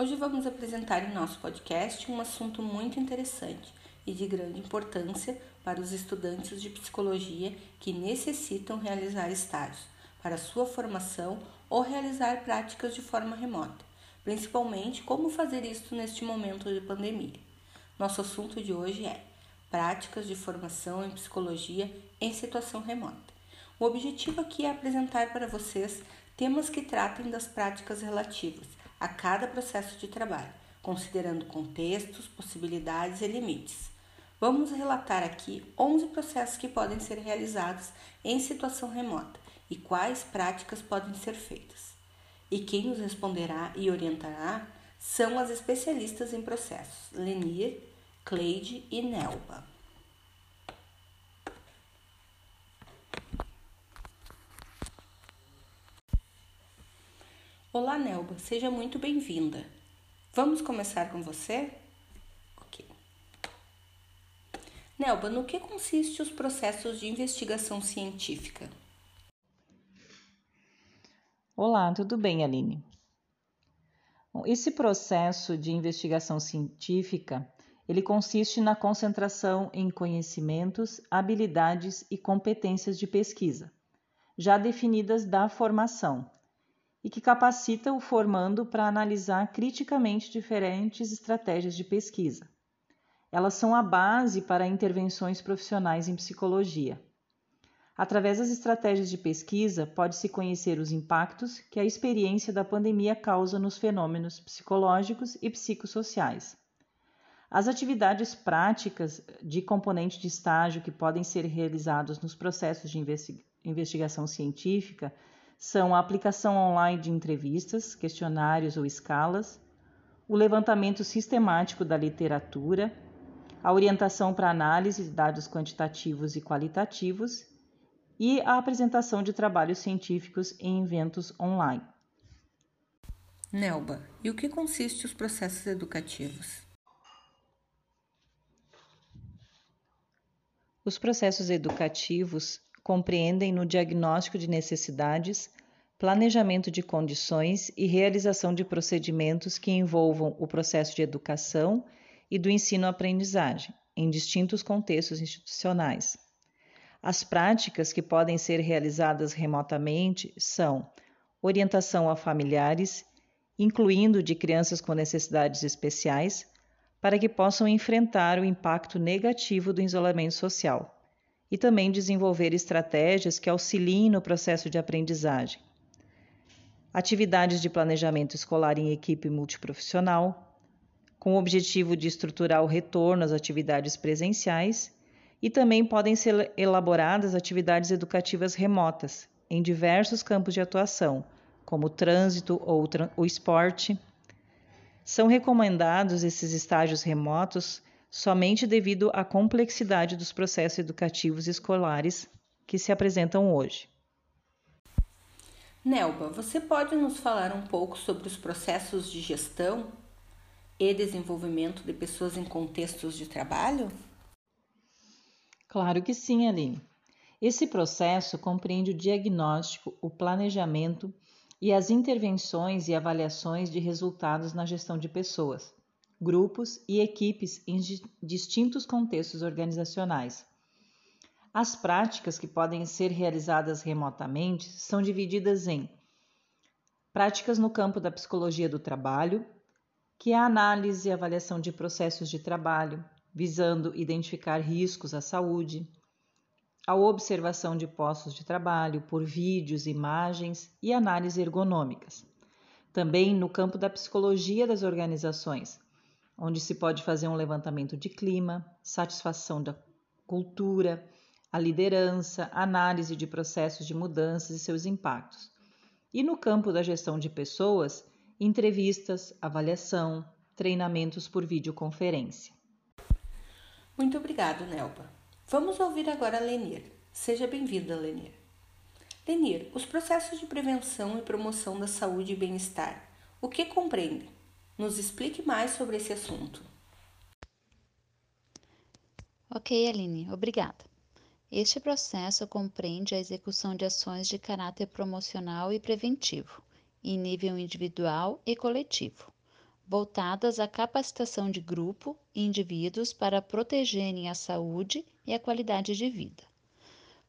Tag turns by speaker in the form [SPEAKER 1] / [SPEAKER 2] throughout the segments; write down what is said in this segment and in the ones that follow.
[SPEAKER 1] Hoje vamos apresentar em nosso podcast um assunto muito interessante e de grande importância para os estudantes de psicologia que necessitam realizar estágios para sua formação ou realizar práticas de forma remota, principalmente como fazer isso neste momento de pandemia. Nosso assunto de hoje é práticas de formação em psicologia em situação remota. O objetivo aqui é apresentar para vocês temas que tratem das práticas relativas a cada processo de trabalho, considerando contextos, possibilidades e limites. Vamos relatar aqui 11 processos que podem ser realizados em situação remota e quais práticas podem ser feitas. E quem nos responderá e orientará são as especialistas em processos, Lenir, Cleide e Nelba. Olá, Nelba, seja muito bem-vinda. Vamos começar com você? Nelba, no que consiste os processos de investigação científica?
[SPEAKER 2] Olá, tudo bem, Aline? Esse processo de investigação científica, ele consiste na concentração em conhecimentos, habilidades e competências de pesquisa, já definidas da formação, e que capacita o formando para analisar criticamente diferentes estratégias de pesquisa elas são a base para intervenções profissionais em psicologia. Através das estratégias de pesquisa, pode-se conhecer os impactos que a experiência da pandemia causa nos fenômenos psicológicos e psicossociais. As atividades práticas de componente de estágio que podem ser realizados nos processos de investigação científica são a aplicação online de entrevistas, questionários ou escalas, o levantamento sistemático da literatura a orientação para análise de dados quantitativos e qualitativos e a apresentação de trabalhos científicos em eventos online.
[SPEAKER 1] Nelba, e o que consiste os processos educativos?
[SPEAKER 2] Os processos educativos compreendem no diagnóstico de necessidades, planejamento de condições e realização de procedimentos que envolvam o processo de educação e do ensino-aprendizagem, em distintos contextos institucionais. As práticas que podem ser realizadas remotamente são orientação a familiares, incluindo de crianças com necessidades especiais, para que possam enfrentar o impacto negativo do isolamento social, e também desenvolver estratégias que auxiliem no processo de aprendizagem. Atividades de planejamento escolar em equipe multiprofissional, com o objetivo de estruturar o retorno às atividades presenciais, e também podem ser elaboradas atividades educativas remotas, em diversos campos de atuação, como o trânsito ou o esporte. São recomendados esses estágios remotos somente devido à complexidade dos processos educativos escolares que se apresentam hoje.
[SPEAKER 1] Nelba, você pode nos falar um pouco sobre os processos de gestão e desenvolvimento de pessoas em contextos de trabalho?
[SPEAKER 2] Claro que sim, Aline. Esse processo compreende o diagnóstico, o planejamento e as intervenções e avaliações de resultados na gestão de pessoas, grupos e equipes em distintos contextos organizacionais. As práticas que podem ser realizadas remotamente são divididas em práticas no campo da psicologia do trabalho, que é a análise e avaliação de processos de trabalho, visando identificar riscos à saúde, a observação de postos de trabalho por vídeos, imagens e análise ergonômicas. Também no campo da psicologia das organizações, onde se pode fazer um levantamento de clima, satisfação da cultura, a liderança, análise de processos de mudanças e seus impactos. E no campo da gestão de pessoas, entrevistas, avaliação, treinamentos por videoconferência.
[SPEAKER 1] Muito obrigado, Nelba. Vamos ouvir agora a Lenir. Seja bem-vinda, Lenir. Lenir, os processos de prevenção e promoção da saúde e bem-estar, o que compreendem? Nos explique mais sobre esse assunto.
[SPEAKER 3] Ok, Aline, obrigada. Este processo compreende a execução de ações de caráter promocional e preventivo, em nível individual e coletivo, voltadas à capacitação de grupo e indivíduos para protegerem a saúde e a qualidade de vida.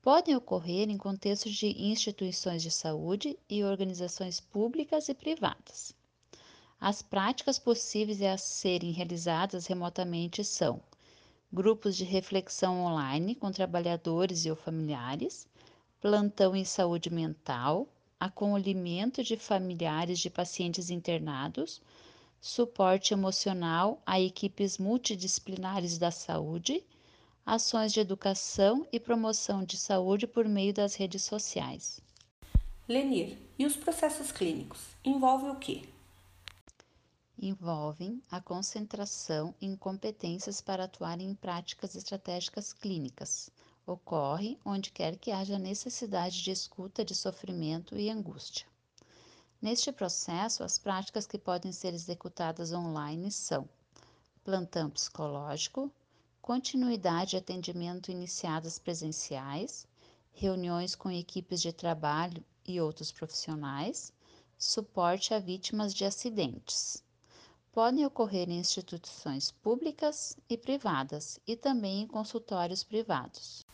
[SPEAKER 3] Podem ocorrer em contextos de instituições de saúde e organizações públicas e privadas. As práticas possíveis a serem realizadas remotamente são grupos de reflexão online com trabalhadores e ou familiares, plantão em saúde mental, acolhimento de familiares de pacientes internados, suporte emocional a equipes multidisciplinares da saúde, ações de educação e promoção de saúde por meio das redes sociais.
[SPEAKER 1] Lenir, e os processos clínicos? Envolve o quê?
[SPEAKER 3] Envolvem a concentração em competências para atuar em práticas estratégicas clínicas. Ocorre onde quer que haja necessidade de escuta de sofrimento e angústia. Neste processo, as práticas que podem ser executadas online são plantão psicológico, continuidade de atendimento iniciadas presenciais, reuniões com equipes de trabalho e outros profissionais, suporte a vítimas de acidentes. Podem ocorrer em instituições públicas e privadas e também em consultórios privados.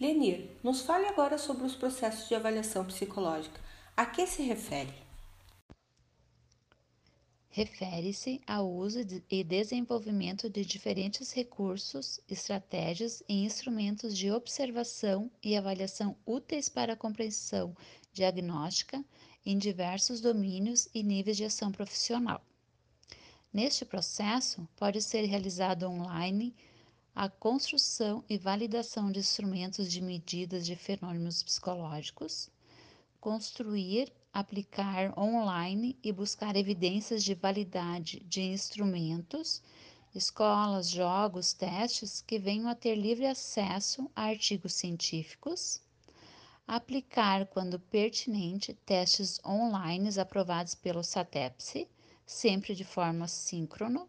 [SPEAKER 1] Lenir, nos fale agora sobre os processos de avaliação psicológica. A que se refere?
[SPEAKER 3] refere-se ao uso e desenvolvimento de diferentes recursos, estratégias e instrumentos de observação e avaliação úteis para a compreensão diagnóstica em diversos domínios e níveis de ação profissional. Neste processo, pode ser realizado online a construção e validação de instrumentos de medidas de fenômenos psicológicos, construir aplicar online e buscar evidências de validade de instrumentos, escolas, jogos, testes que venham a ter livre acesso a artigos científicos, aplicar, quando pertinente, testes online aprovados pelo SATEPSE, sempre de forma síncrona,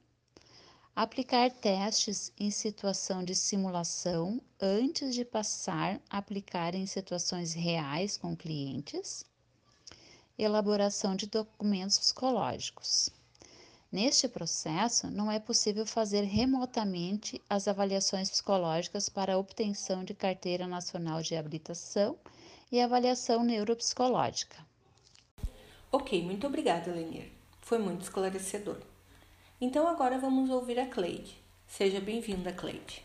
[SPEAKER 3] aplicar testes em situação de simulação antes de passar a aplicar em situações reais com clientes elaboração de documentos psicológicos. Neste processo, não é possível fazer remotamente as avaliações psicológicas para obtenção de carteira nacional de habilitação e avaliação neuropsicológica.
[SPEAKER 1] Ok, muito obrigada, Lenir. Foi muito esclarecedor. Então agora vamos ouvir a Cleide. Seja bem-vinda, Cleide.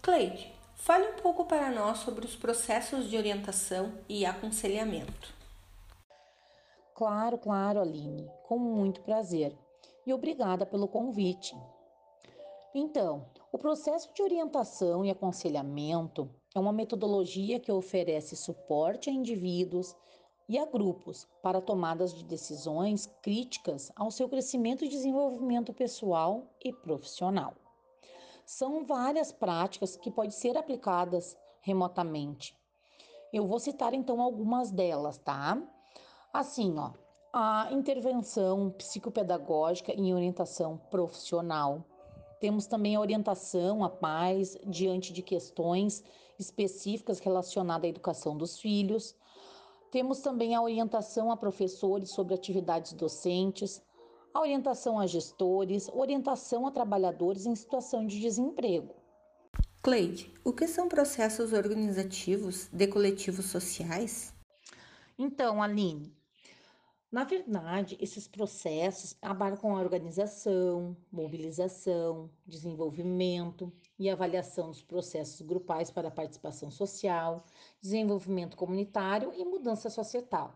[SPEAKER 1] Cleide, fale um pouco para nós sobre os processos de orientação e aconselhamento.
[SPEAKER 4] Claro, claro, Aline, com muito prazer. E obrigada pelo convite. Então, o processo de orientação e aconselhamento é uma metodologia que oferece suporte a indivíduos e a grupos para tomadas de decisões críticas ao seu crescimento e desenvolvimento pessoal e profissional. São várias práticas que podem ser aplicadas remotamente. Eu vou citar então algumas delas, tá? Assim, ó, a intervenção psicopedagógica em orientação profissional. Temos também a orientação à paz diante de questões específicas relacionadas à educação dos filhos. Temos também a orientação a professores sobre atividades docentes, a orientação a gestores, orientação a trabalhadores em situação de desemprego.
[SPEAKER 1] Cleide, o que são processos organizativos de coletivos sociais?
[SPEAKER 4] Então, Aline, na verdade, esses processos abarcam a organização, mobilização, desenvolvimento e avaliação dos processos grupais para participação social, desenvolvimento comunitário e mudança societal.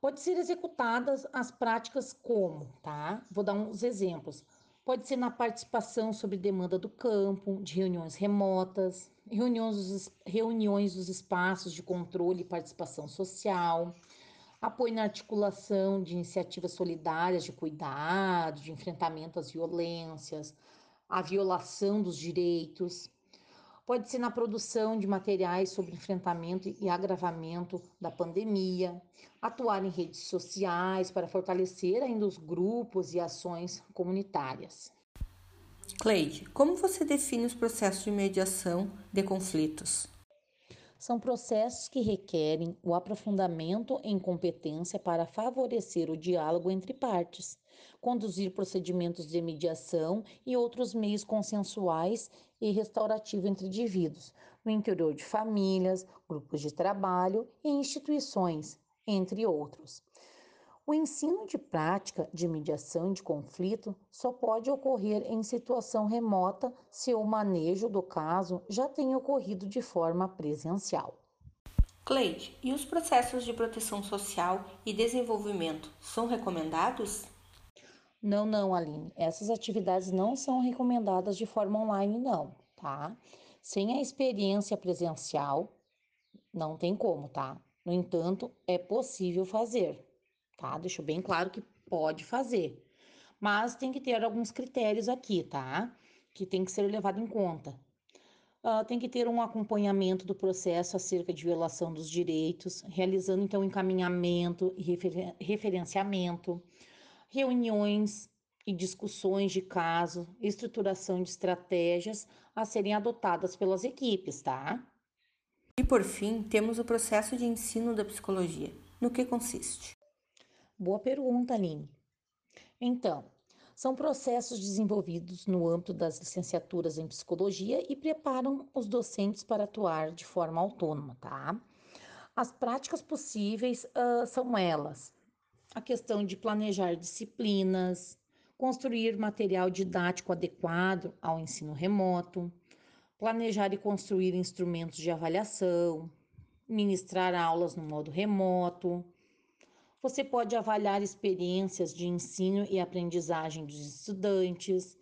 [SPEAKER 4] Pode ser executadas as práticas como, tá? Vou dar uns exemplos. Pode ser na participação sobre demanda do campo, de reuniões remotas, reuniões dos, reuniões dos espaços de controle e participação social, apoio na articulação de iniciativas solidárias de cuidado, de enfrentamento às violências, à violação dos direitos. Pode ser na produção de materiais sobre enfrentamento e agravamento da pandemia, atuar em redes sociais para fortalecer ainda os grupos e ações comunitárias.
[SPEAKER 1] Cleide, como você define os processos de mediação de conflitos?
[SPEAKER 4] São processos que requerem o aprofundamento em competência para favorecer o diálogo entre partes, conduzir procedimentos de mediação e outros meios consensuais e restaurativos entre indivíduos, no interior de famílias, grupos de trabalho e instituições, entre outros. O ensino de prática de mediação de conflito só pode ocorrer em situação remota se o manejo do caso já tenha ocorrido de forma presencial.
[SPEAKER 1] Cleide, e os processos de proteção social e desenvolvimento são recomendados?
[SPEAKER 4] Não, não, Aline. Essas atividades não são recomendadas de forma online, não, tá? Sem a experiência presencial, não tem como, tá? No entanto, é possível fazer tá? Deixo bem claro que pode fazer, mas tem que ter alguns critérios aqui, tá? Que tem que ser levado em conta. Uh, tem que ter um acompanhamento do processo acerca de violação dos direitos, realizando então encaminhamento e refer referenciamento, reuniões e discussões de caso, estruturação de estratégias a serem adotadas pelas equipes, tá?
[SPEAKER 1] E por fim, temos o processo de ensino da psicologia. No que consiste?
[SPEAKER 4] Boa pergunta, Aline. Então, são processos desenvolvidos no âmbito das licenciaturas em psicologia e preparam os docentes para atuar de forma autônoma, tá? As práticas possíveis uh, são elas: a questão de planejar disciplinas, construir material didático adequado ao ensino remoto, planejar e construir instrumentos de avaliação, ministrar aulas no modo remoto você pode avaliar experiências de ensino e aprendizagem dos estudantes.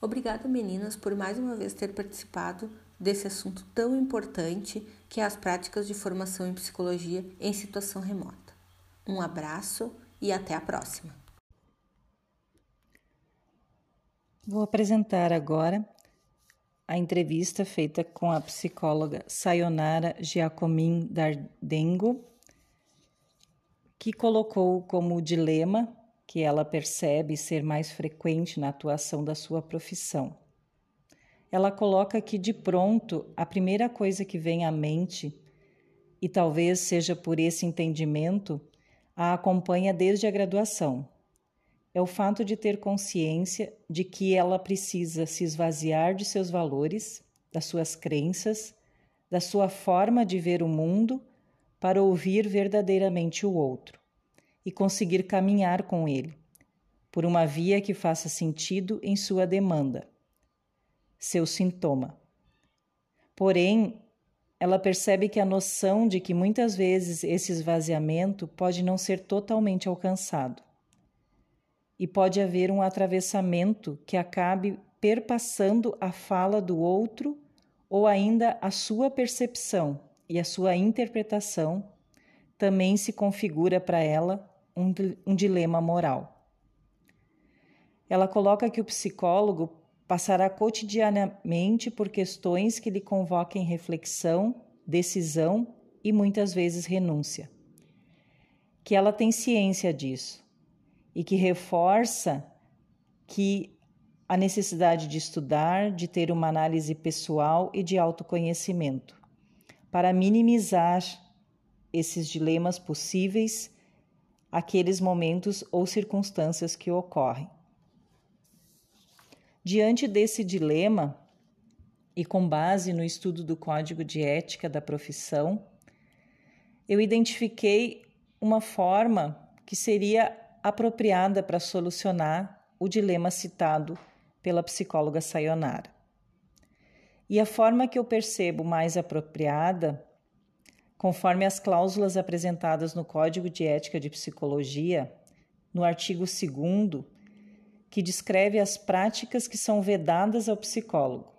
[SPEAKER 1] Obrigada, meninas, por mais uma vez ter participado desse assunto tão importante que é as práticas de formação em psicologia em situação remota. Um abraço e até a próxima.
[SPEAKER 2] Vou apresentar agora a entrevista feita com a psicóloga Sayonara Giacomin Dardengo, que colocou como dilema que ela percebe ser mais frequente na atuação da sua profissão. Ela coloca que de pronto a primeira coisa que vem à mente, e talvez seja por esse entendimento, a acompanha desde a graduação. É o fato de ter consciência de que ela precisa se esvaziar de seus valores, das suas crenças, da sua forma de ver o mundo para ouvir verdadeiramente o outro e conseguir caminhar com ele, por uma via que faça sentido em sua demanda, seu sintoma. Porém, ela percebe que a noção de que muitas vezes esse esvaziamento pode não ser totalmente alcançado. E pode haver um atravessamento que acabe perpassando a fala do outro ou ainda a sua percepção e a sua interpretação também se configura para ela um, um dilema moral. Ela coloca que o psicólogo passará cotidianamente por questões que lhe convoquem reflexão, decisão e muitas vezes renúncia. Que ela tem ciência disso e que reforça que a necessidade de estudar, de ter uma análise pessoal e de autoconhecimento para minimizar esses dilemas possíveis, aqueles momentos ou circunstâncias que ocorrem. Diante desse dilema, e com base no estudo do Código de Ética da profissão, eu identifiquei uma forma que seria apropriada para solucionar o dilema citado pela psicóloga Sayonara. E a forma que eu percebo mais apropriada, conforme as cláusulas apresentadas no Código de Ética de Psicologia, no artigo 2, que descreve as práticas que são vedadas ao psicólogo,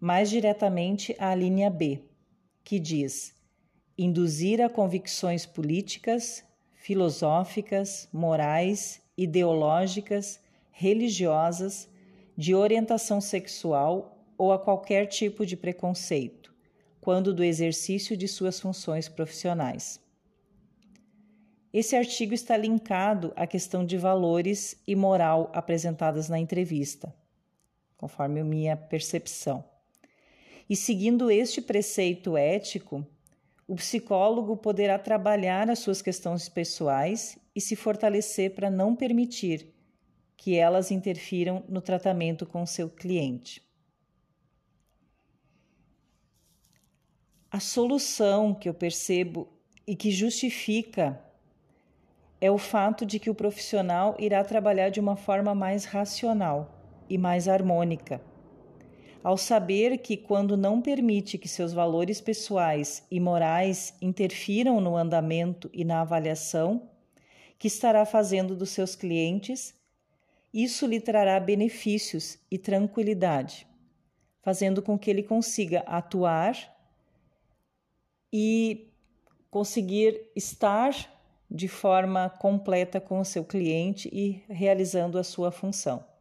[SPEAKER 2] mais diretamente à linha B, que diz: induzir a convicções políticas, filosóficas, morais, ideológicas, religiosas, de orientação sexual ou a qualquer tipo de preconceito, quando do exercício de suas funções profissionais. Esse artigo está linkado à questão de valores e moral apresentadas na entrevista, conforme minha percepção. E seguindo este preceito ético, o psicólogo poderá trabalhar as suas questões pessoais e se fortalecer para não permitir que elas interfiram no tratamento com seu cliente. A solução que eu percebo e que justifica é o fato de que o profissional irá trabalhar de uma forma mais racional e mais harmônica. Ao saber que, quando não permite que seus valores pessoais e morais interfiram no andamento e na avaliação, que estará fazendo dos seus clientes, isso lhe trará benefícios e tranquilidade, fazendo com que ele consiga atuar e conseguir estar de forma completa com o seu cliente e realizando a sua função.